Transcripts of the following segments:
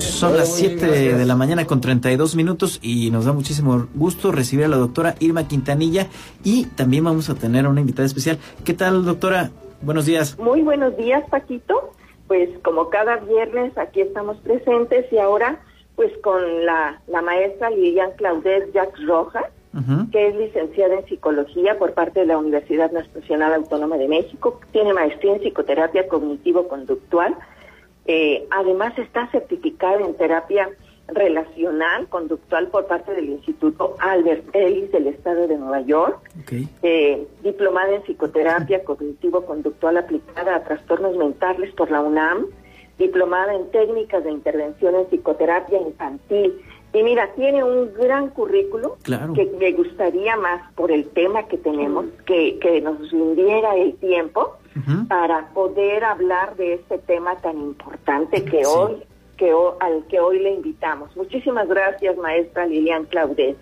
Son las 7 de la mañana con 32 minutos y nos da muchísimo gusto recibir a la doctora Irma Quintanilla y también vamos a tener a una invitada especial. ¿Qué tal, doctora? Buenos días. Muy buenos días, Paquito. Pues como cada viernes aquí estamos presentes y ahora pues con la, la maestra Lilian Claudet Jacques Rojas, que es licenciada en psicología por parte de la Universidad Nacional Autónoma de México, tiene maestría en psicoterapia cognitivo-conductual, eh, además está certificada en terapia relacional conductual por parte del Instituto Albert Ellis del Estado de Nueva York, eh, diplomada en psicoterapia cognitivo-conductual aplicada a trastornos mentales por la UNAM, diplomada en técnicas de intervención en psicoterapia infantil. Y mira, tiene un gran currículo que me gustaría más por el tema que tenemos, que, que nos rindiera el tiempo para poder hablar de este tema tan importante que hoy que al que hoy le invitamos. Muchísimas gracias, maestra Lilian Claudet.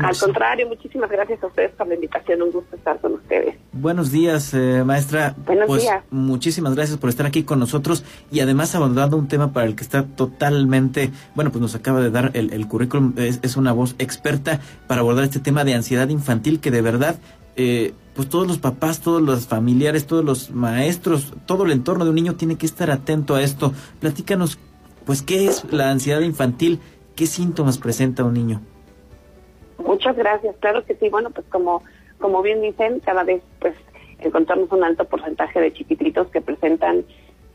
al contrario, muchísimas gracias a ustedes por la invitación. Un gusto estar con ustedes. Buenos días, eh, maestra. Buenos pues, días. Muchísimas gracias por estar aquí con nosotros y además abordando un tema para el que está totalmente, bueno, pues nos acaba de dar el, el currículum, es, es, una voz experta para abordar este tema de ansiedad infantil que de verdad eh, pues todos los papás, todos los familiares, todos los maestros, todo el entorno de un niño tiene que estar atento a esto. Platícanos, pues, ¿qué es la ansiedad infantil? ¿Qué síntomas presenta un niño? Muchas gracias, claro que sí. Bueno, pues como, como bien dicen, cada vez pues encontramos un alto porcentaje de chiquititos que presentan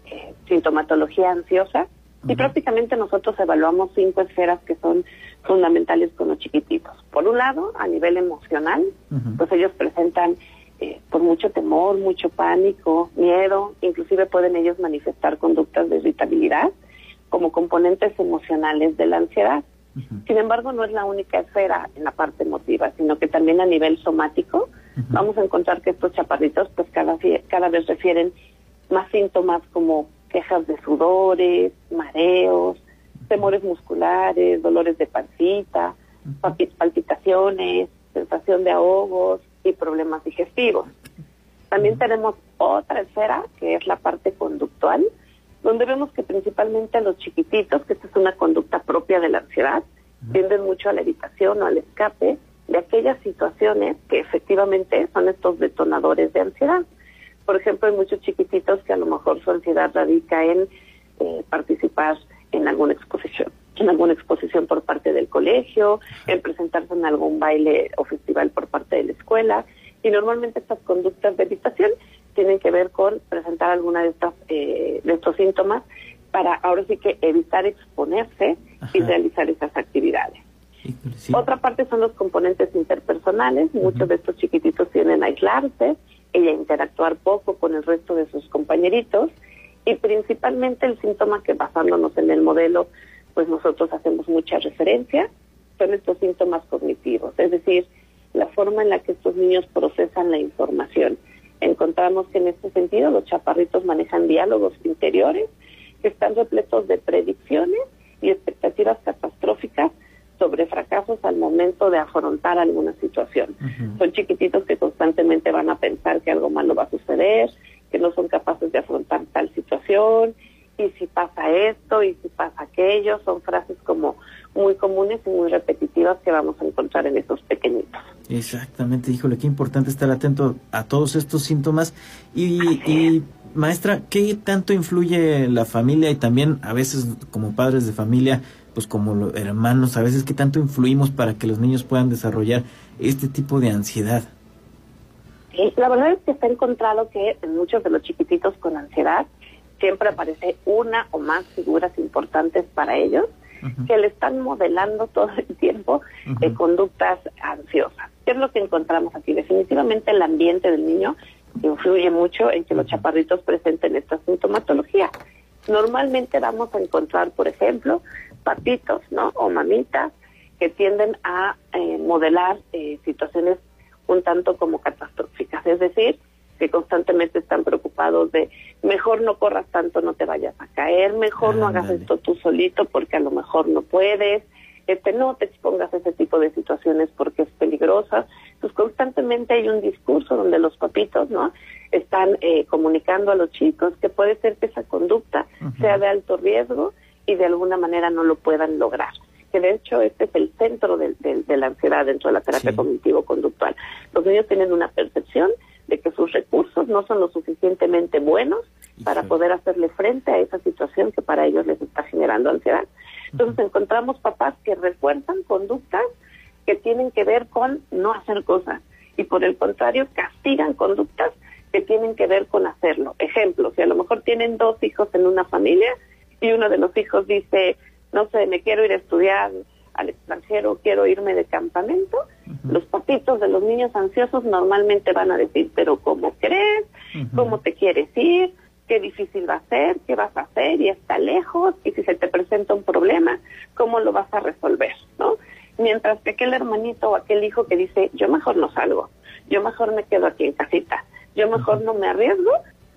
eh, sintomatología ansiosa y prácticamente nosotros evaluamos cinco esferas que son fundamentales con los chiquititos. Por un lado, a nivel emocional, pues ellos presentan eh, por mucho temor, mucho pánico, miedo, inclusive pueden ellos manifestar conductas de irritabilidad como componentes emocionales de la ansiedad. Sin embargo, no es la única esfera en la parte emotiva, sino que también a nivel somático vamos a encontrar que estos chaparritos pues cada, cada vez refieren más síntomas como quejas de sudores, mareos, temores musculares, dolores de pancita, palpitaciones, sensación de ahogos y problemas digestivos. También tenemos otra esfera que es la parte conductual, donde vemos que principalmente a los chiquititos, que esta es una conducta propia de la ansiedad, tienden mucho a la evitación o al escape de aquellas situaciones que efectivamente son estos detonadores de ansiedad. Por ejemplo, hay muchos chiquititos que a lo mejor su ansiedad radica en eh, participar en alguna exposición, en alguna exposición por parte del colegio, en presentarse en algún baile o festival por parte de la escuela. Y normalmente estas conductas de evitación tienen que ver con presentar alguna de estas eh, de estos síntomas para ahora sí que evitar exponerse y realizar esas actividades. Otra parte son los componentes interpersonales. Muchos de estos chiquititos tienen a aislarse, ella interactuar poco con el resto de sus compañeritos y principalmente el síntoma que basándonos en el modelo, pues nosotros hacemos mucha referencia, son estos síntomas cognitivos, es decir, la forma en la que estos niños procesan la información. Encontramos que en este sentido los chaparritos manejan diálogos interiores que están repletos de predicciones y expectativas catastróficas sobre fracasos al momento de afrontar alguna situación. Son chiquititos que constantemente van a pensar que algo malo va a suceder, que no son capaces de afrontar tal situación, y si pasa esto, y si pasa aquello, son frases como muy comunes y muy repetitivas que vamos a encontrar en esos pequeñitos. Exactamente, híjole, qué importante estar atento a todos estos síntomas. Y, y, maestra, ¿qué tanto influye la familia y también a veces como padres de familia pues como hermanos, a veces qué tanto influimos para que los niños puedan desarrollar este tipo de ansiedad. La verdad es que está encontrado que en muchos de los chiquititos con ansiedad siempre aparece una o más figuras importantes para ellos que le están modelando todo el tiempo de conductas ansiosas. ¿Qué es lo que encontramos aquí? Definitivamente el ambiente del niño influye mucho en que los chaparritos presenten esta sintomatología. Normalmente vamos a encontrar, por ejemplo, papitos, ¿no? O mamitas que tienden a eh, modelar eh, situaciones un tanto como catastróficas, es decir, que constantemente están preocupados de mejor no corras tanto, no te vayas a caer, mejor no hagas esto tú solito porque a lo mejor no puedes, este no te expongas a ese tipo de situaciones porque es peligrosa. Pues constantemente hay un discurso donde los papitos, ¿no? Están eh, comunicando a los chicos que puede ser que esa conducta sea de alto riesgo y de alguna manera no lo puedan lograr que de hecho este es el centro de, la ansiedad dentro de la terapia cognitivo-conductual. Los niños tienen una percepción de que sus recursos no son lo suficientemente buenos para poder hacerle frente a esa situación que para ellos les está generando ansiedad. Entonces encontramos papás que refuerzan conductas que tienen que ver con no hacer cosas y por el contrario castigan conductas que tienen que ver con hacerlo. Ejemplo, si a lo mejor tienen dos hijos en una familia y uno de los hijos dice, no sé, me quiero ir a estudiar al extranjero, quiero irme de campamento, los papitos de los niños ansiosos normalmente van a decir, pero ¿cómo crees? ¿Cómo te quieres ir? ¿Qué difícil va a ser? ¿Qué vas a hacer? Y está lejos, y si se te presenta un problema, ¿cómo lo vas a resolver? ¿No? Mientras que aquel hermanito o aquel hijo que dice, yo mejor no salgo, yo mejor me quedo aquí en casita, yo mejor no me arriesgo,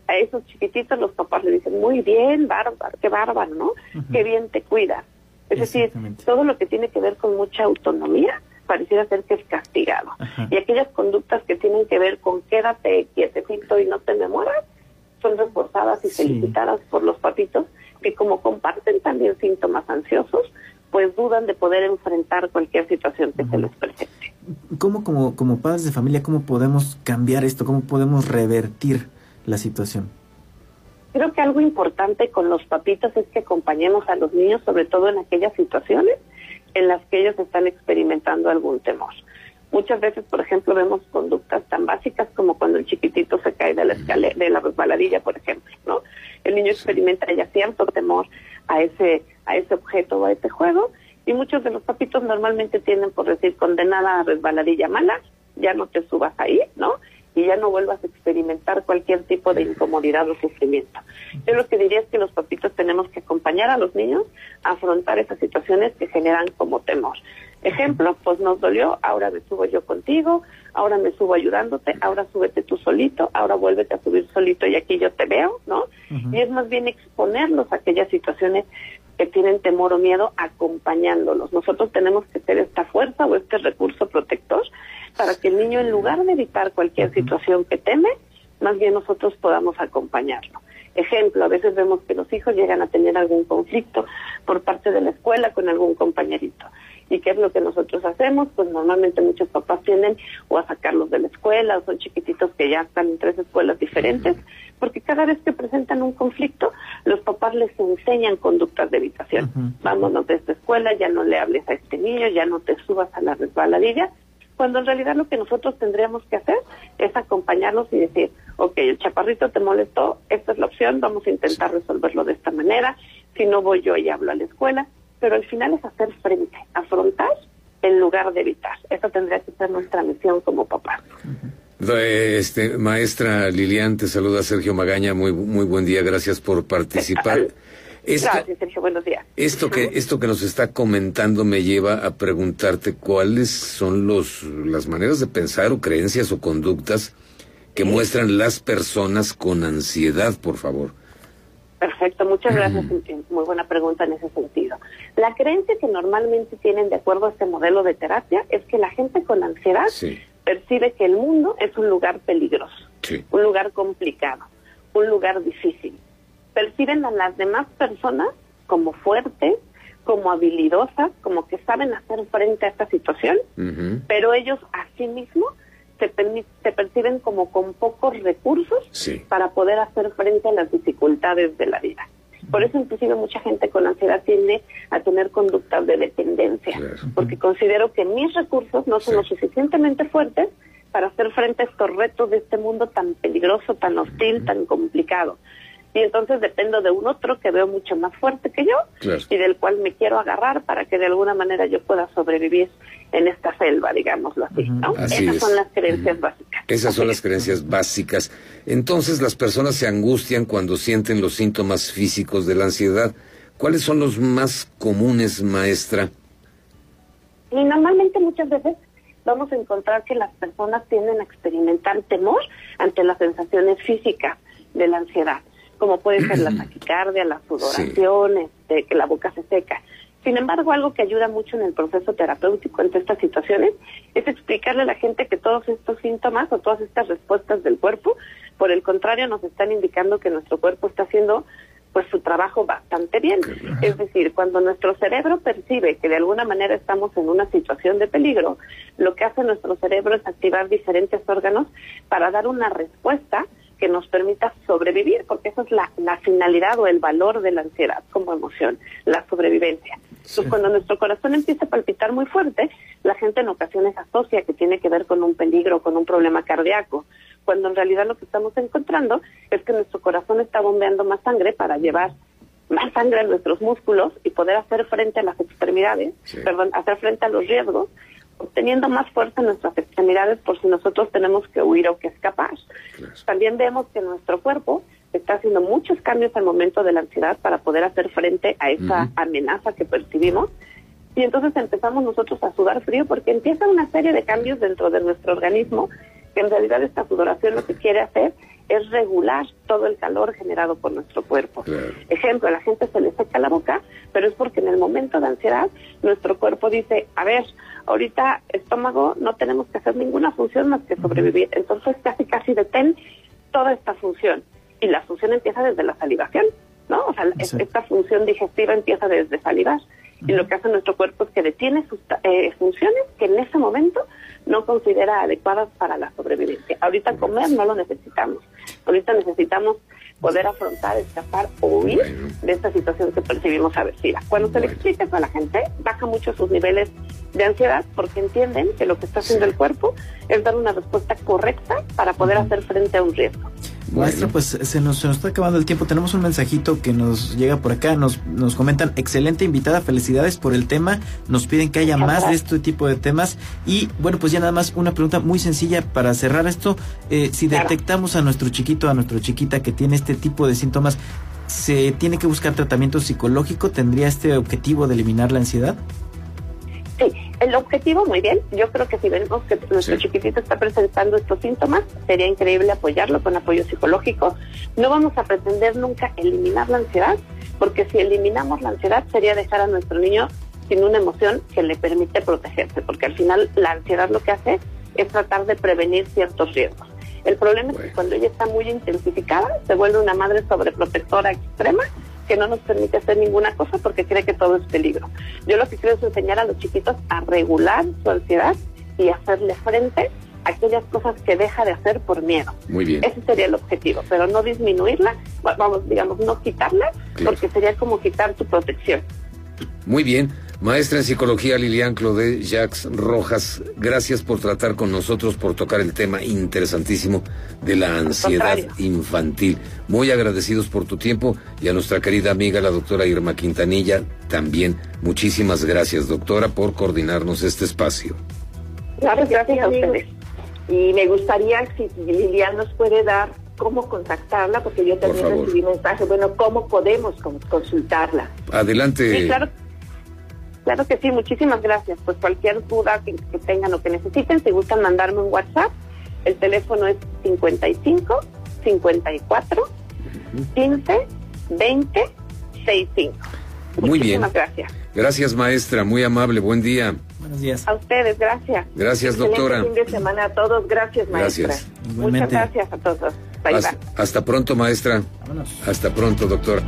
a esos chiquititos los papás le dicen, muy bien, bárbaro, qué bárbaro, ¿no? Qué bien te cuidas. Es decir, todo lo que tiene que ver con mucha autonomía pareciera ser que es castigado. Y aquellas conductas que tienen que ver con quédate quietecito y no te me mueras, son reforzadas y felicitadas por los papitos que como comparten también síntomas ansiosos, pues dudan de poder enfrentar cualquier situación que se les presente. ¿Cómo como, como padres de familia, cómo podemos cambiar esto? ¿Cómo podemos revertir la situación? Creo que algo importante con los papitos es que acompañemos a los niños, sobre todo en aquellas situaciones en las que ellos están experimentando algún temor. Muchas veces, por ejemplo, vemos conductas tan básicas como cuando el chiquitito se cae de la escalera, de la resbaladilla, por ejemplo, ¿no? El niño experimenta ya cierto temor a ese, a ese objeto o a ese juego, y muchos de los papitos normalmente tienen por decir condenada a resbaladilla mala, ya no te subas ahí, ¿no? Y ya no vuelvas a experimentar cualquier tipo de incomodidad o sufrimiento. Yo lo que diría es que los papitos tenemos que acompañar a los niños a afrontar esas situaciones que generan como temor. Ejemplo, pues nos dolió, ahora me subo yo contigo, ahora me subo ayudándote, ahora súbete tú solito, ahora vuélvete a subir solito y aquí yo te veo, ¿no? Y es más bien exponerlos a aquellas situaciones que tienen temor o miedo acompañándolos. Nosotros tenemos que ser esta fuerza o este recurso protector para que el niño, en lugar de evitar cualquier situación que teme, más bien nosotros podamos acompañarlo. Ejemplo, a veces vemos que los hijos llegan a tener algún conflicto por parte de la escuela con algún compañerito. ¿Y qué es lo que nosotros hacemos? Pues normalmente muchos papás tienden o a sacarlos de la escuela o son chiquititos que ya están en tres escuelas diferentes, porque cada vez que presentan un conflicto, los papás les enseñan conductas de evitación. Vámonos de esta escuela, ya no le hables a este niño, ya no te subas a la resbaladilla, cuando en realidad lo que nosotros tendríamos que hacer es acompañarlos y decir, ok, el chaparrito te molestó, esta es la opción, vamos a intentar resolverlo de esta manera, si no voy yo y hablo a la escuela, pero al final es hacer frente, afrontar en lugar de evitar. Esa tendría que ser nuestra misión como papá. Este, maestra Lilian, te saluda Sergio Magaña, muy, muy buen día, gracias por participar. Gracias, Sergio. Buenos días. Esto que, esto que nos está comentando me lleva a preguntarte cuáles son los, las maneras de pensar o creencias o conductas que muestran las personas con ansiedad, por favor. Perfecto, muchas gracias. Muy buena pregunta en ese sentido. La creencia que normalmente tienen de acuerdo a este modelo de terapia es que la gente con ansiedad percibe que el mundo es un lugar peligroso, un lugar complicado, un lugar difícil perciben a las demás personas como fuertes, como habilidosas, como que saben hacer frente a esta situación, pero ellos a sí mismos se, se perciben como con pocos recursos para poder hacer frente a las dificultades de la vida. Por eso inclusive mucha gente con ansiedad tiende a tener conductas de dependencia, porque considero que mis recursos no son lo suficientemente fuertes para hacer frente a estos retos de este mundo tan peligroso, tan hostil, tan complicado y entonces dependo de un otro que veo mucho más fuerte que yo y del cual me quiero agarrar para que de alguna manera yo pueda sobrevivir en esta selva, digámoslo así, ¿no? Esas son las creencias básicas. Esas son las creencias básicas. Entonces las personas se angustian cuando sienten los síntomas físicos de la ansiedad. ¿Cuáles son los más comunes, maestra? Y normalmente muchas veces vamos a encontrar que las personas tienden a experimentar temor ante las sensaciones físicas de la ansiedad, como puede ser la taquicardia, la sudoración, este, que la boca se seca. Sin embargo, algo que ayuda mucho en el proceso terapéutico ante estas situaciones es explicarle a la gente que todos estos síntomas o todas estas respuestas del cuerpo, por el contrario, nos están indicando que nuestro cuerpo está haciendo pues su trabajo bastante bien. Es decir, cuando nuestro cerebro percibe que de alguna manera estamos en una situación de peligro, lo que hace nuestro cerebro es activar diferentes órganos para dar una respuesta que nos permita sobrevivir, porque esa es la, la finalidad o el valor de la ansiedad como emoción, la sobrevivencia. Entonces, cuando nuestro corazón empieza a palpitar muy fuerte, la gente en ocasiones asocia que tiene que ver con un peligro, con un problema cardíaco, cuando en realidad lo que estamos encontrando es que nuestro corazón está bombeando más sangre para llevar más sangre a nuestros músculos y poder hacer frente a las extremidades, perdón, hacer frente a los riesgos, obteniendo más fuerza en nuestras extremidades por si nosotros tenemos que huir o que escapar. También vemos que nuestro cuerpo está haciendo muchos cambios al momento de la ansiedad para poder hacer frente a esa amenaza que percibimos. Y entonces empezamos nosotros a sudar frío porque empieza una serie de cambios dentro de nuestro organismo que en realidad esta sudoración lo que quiere hacer es regular todo el calor generado por nuestro cuerpo. Ejemplo, a la gente se le seca la boca, pero es porque en el momento de ansiedad nuestro cuerpo dice, a ver, ahorita estómago no tenemos que hacer ninguna función más que sobrevivir. Entonces casi casi detén toda esta función y la función empieza desde la salivación, ¿no? O sea, esta función digestiva empieza desde salivar y lo que hace nuestro cuerpo es que detiene sus eh, funciones que en ese momento no considera adecuadas para la sobrevivencia. Ahorita comer no lo necesitamos, ahorita necesitamos poder afrontar, escapar o huir de esta situación que percibimos aversiva. Cuando se le explica eso a la gente, baja mucho sus niveles de ansiedad porque entienden que lo que está haciendo el cuerpo es dar una respuesta correcta para poder hacer frente a un riesgo. Maestro, pues se nos, se nos, está acabando el tiempo. Tenemos un mensajito que nos llega por acá. Nos, nos comentan, excelente invitada, felicidades por el tema. Nos piden que haya más de este tipo de temas. Y bueno, pues ya nada más una pregunta muy sencilla para cerrar esto. Eh, si detectamos a nuestro chiquito, a nuestra chiquita que tiene este tipo de síntomas, ¿se tiene que buscar tratamiento psicológico? ¿Tendría este objetivo de eliminar la ansiedad? Sí, el objetivo muy bien. Yo creo que si vemos que nuestro chiquitito está presentando estos síntomas, sería increíble apoyarlo con apoyo psicológico. No vamos a pretender nunca eliminar la ansiedad, porque si eliminamos la ansiedad sería dejar a nuestro niño sin una emoción que le permite protegerse, porque al final la ansiedad lo que hace es tratar de prevenir ciertos riesgos. El problema es que cuando ella está muy intensificada, se vuelve una madre sobreprotectora extrema que no nos permite hacer ninguna cosa porque cree que todo es peligro. Yo lo que quiero es enseñar a los chiquitos a regular su ansiedad y hacerle frente a aquellas cosas que deja de hacer por miedo. Muy bien. Ese sería el objetivo, pero no disminuirla, vamos, digamos, no quitarla, porque sería como quitar tu protección. Muy bien. Maestra en psicología Lilian Claude Jacques Rojas, gracias por tratar con nosotros, por tocar el tema interesantísimo de la ansiedad infantil. Muy agradecidos por tu tiempo y a nuestra querida amiga la doctora Irma Quintanilla también. Muchísimas gracias, doctora, por coordinarnos este espacio. Gracias, gracias a ustedes. Y me gustaría si Lilian nos puede dar cómo contactarla, porque yo también recibí mensajes, bueno, cómo podemos consultarla. Adelante. Sí, claro. Claro que sí, muchísimas gracias. Pues cualquier duda que, tengan o que necesiten, si gustan mandarme un WhatsApp, el teléfono es 55 54 15 20 65. Muy Muchísimas gracias. Gracias, maestra. Muy amable. Buen día. Buenos días. A ustedes, gracias. Gracias, doctora. fin de semana a todos. Gracias, maestra. Gracias. Muchas gracias a todos. Bye, hasta, bye. hasta pronto, maestra. Vámonos. Hasta pronto, doctora.